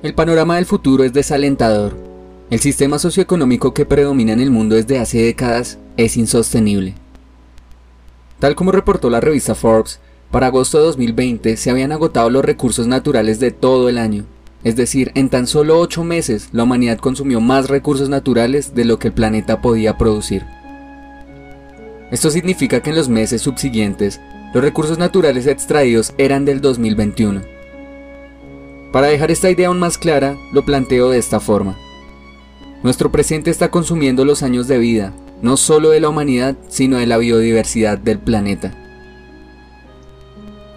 El panorama del futuro es desalentador. El sistema socioeconómico que predomina en el mundo desde hace décadas es insostenible. Tal como reportó la revista Forbes, para agosto de 2020 se habían agotado los recursos naturales de todo el año. Es decir, en tan solo 8 meses la humanidad consumió más recursos naturales de lo que el planeta podía producir. Esto significa que en los meses subsiguientes los recursos naturales extraídos eran del 2021. Para dejar esta idea aún más clara, lo planteo de esta forma. Nuestro presente está consumiendo los años de vida, no solo de la humanidad, sino de la biodiversidad del planeta.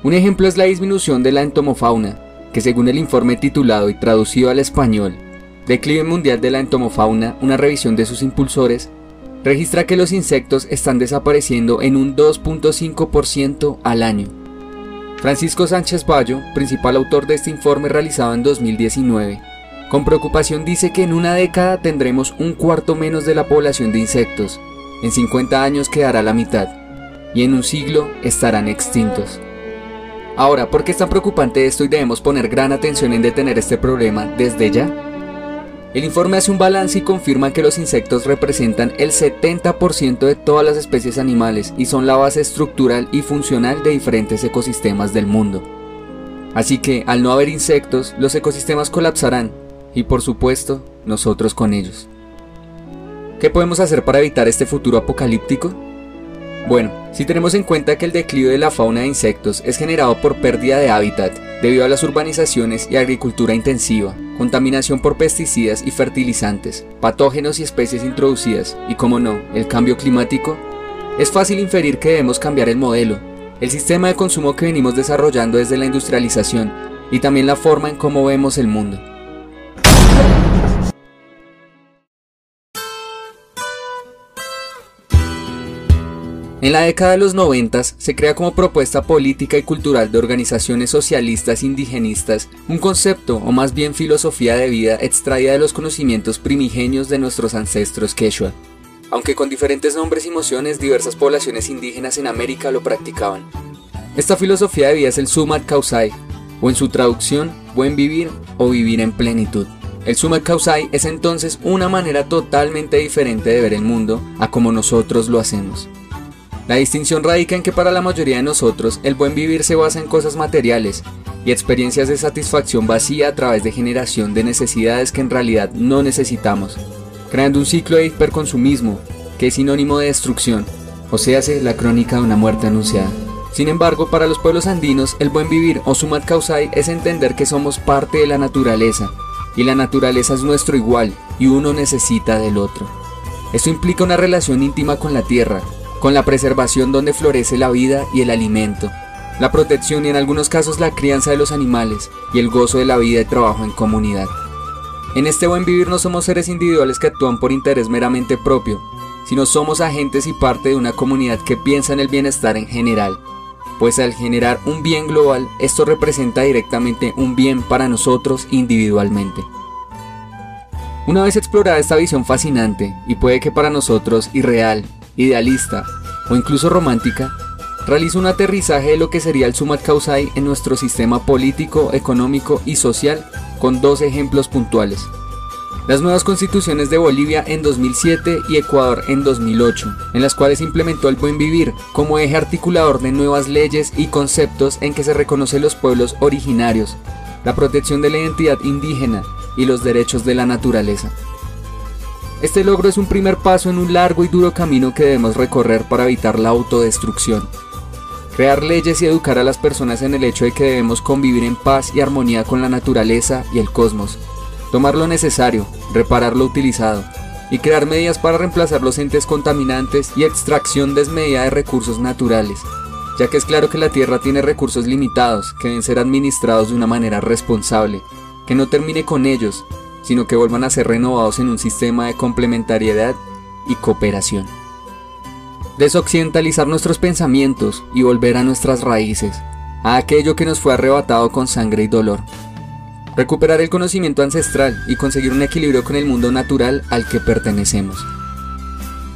Un ejemplo es la disminución de la entomofauna, que según el informe titulado y traducido al español, Declive Mundial de la Entomofauna, una revisión de sus impulsores, registra que los insectos están desapareciendo en un 2.5% al año. Francisco Sánchez Bayo, principal autor de este informe realizado en 2019, con preocupación dice que en una década tendremos un cuarto menos de la población de insectos, en 50 años quedará la mitad, y en un siglo estarán extintos. Ahora, ¿por qué es tan preocupante esto y debemos poner gran atención en detener este problema desde ya? El informe hace un balance y confirma que los insectos representan el 70% de todas las especies animales y son la base estructural y funcional de diferentes ecosistemas del mundo. Así que, al no haber insectos, los ecosistemas colapsarán y por supuesto, nosotros con ellos. ¿Qué podemos hacer para evitar este futuro apocalíptico? Bueno, si tenemos en cuenta que el declive de la fauna de insectos es generado por pérdida de hábitat debido a las urbanizaciones y agricultura intensiva, contaminación por pesticidas y fertilizantes, patógenos y especies introducidas, y como no, el cambio climático, es fácil inferir que debemos cambiar el modelo, el sistema de consumo que venimos desarrollando desde la industrialización y también la forma en cómo vemos el mundo. En la década de los 90 se crea como propuesta política y cultural de organizaciones socialistas indigenistas un concepto o más bien filosofía de vida extraída de los conocimientos primigenios de nuestros ancestros quechua. Aunque con diferentes nombres y mociones diversas poblaciones indígenas en América lo practicaban. Esta filosofía de vida es el Sumat Kausai, o en su traducción, buen vivir o vivir en plenitud. El Sumat Kausai es entonces una manera totalmente diferente de ver el mundo a como nosotros lo hacemos. La distinción radica en que para la mayoría de nosotros el buen vivir se basa en cosas materiales y experiencias de satisfacción vacía a través de generación de necesidades que en realidad no necesitamos, creando un ciclo de hiperconsumismo que es sinónimo de destrucción, o sea, la crónica de una muerte anunciada. Sin embargo, para los pueblos andinos, el buen vivir o sumat causai es entender que somos parte de la naturaleza, y la naturaleza es nuestro igual, y uno necesita del otro. Esto implica una relación íntima con la tierra, con la preservación donde florece la vida y el alimento, la protección y en algunos casos la crianza de los animales y el gozo de la vida y trabajo en comunidad. En este buen vivir no somos seres individuales que actúan por interés meramente propio, sino somos agentes y parte de una comunidad que piensa en el bienestar en general, pues al generar un bien global, esto representa directamente un bien para nosotros individualmente. Una vez explorada esta visión fascinante, y puede que para nosotros irreal, idealista o incluso romántica, realiza un aterrizaje de lo que sería el Sumat Causai en nuestro sistema político, económico y social con dos ejemplos puntuales. Las nuevas constituciones de Bolivia en 2007 y Ecuador en 2008, en las cuales implementó el buen vivir como eje articulador de nuevas leyes y conceptos en que se reconocen los pueblos originarios, la protección de la identidad indígena y los derechos de la naturaleza. Este logro es un primer paso en un largo y duro camino que debemos recorrer para evitar la autodestrucción. Crear leyes y educar a las personas en el hecho de que debemos convivir en paz y armonía con la naturaleza y el cosmos. Tomar lo necesario, reparar lo utilizado, y crear medidas para reemplazar los entes contaminantes y extracción desmedida de recursos naturales, ya que es claro que la Tierra tiene recursos limitados que deben ser administrados de una manera responsable, que no termine con ellos, sino que vuelvan a ser renovados en un sistema de complementariedad y cooperación. Desoccidentalizar nuestros pensamientos y volver a nuestras raíces, a aquello que nos fue arrebatado con sangre y dolor. Recuperar el conocimiento ancestral y conseguir un equilibrio con el mundo natural al que pertenecemos.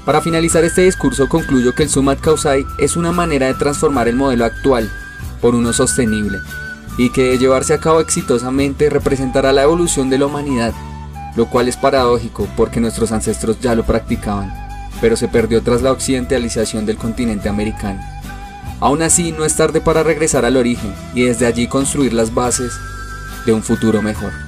Para finalizar este discurso concluyo que el Sumat Kausai es una manera de transformar el modelo actual por uno sostenible, y que de llevarse a cabo exitosamente representará la evolución de la humanidad, lo cual es paradójico porque nuestros ancestros ya lo practicaban, pero se perdió tras la occidentalización del continente americano. Aún así, no es tarde para regresar al origen y desde allí construir las bases de un futuro mejor.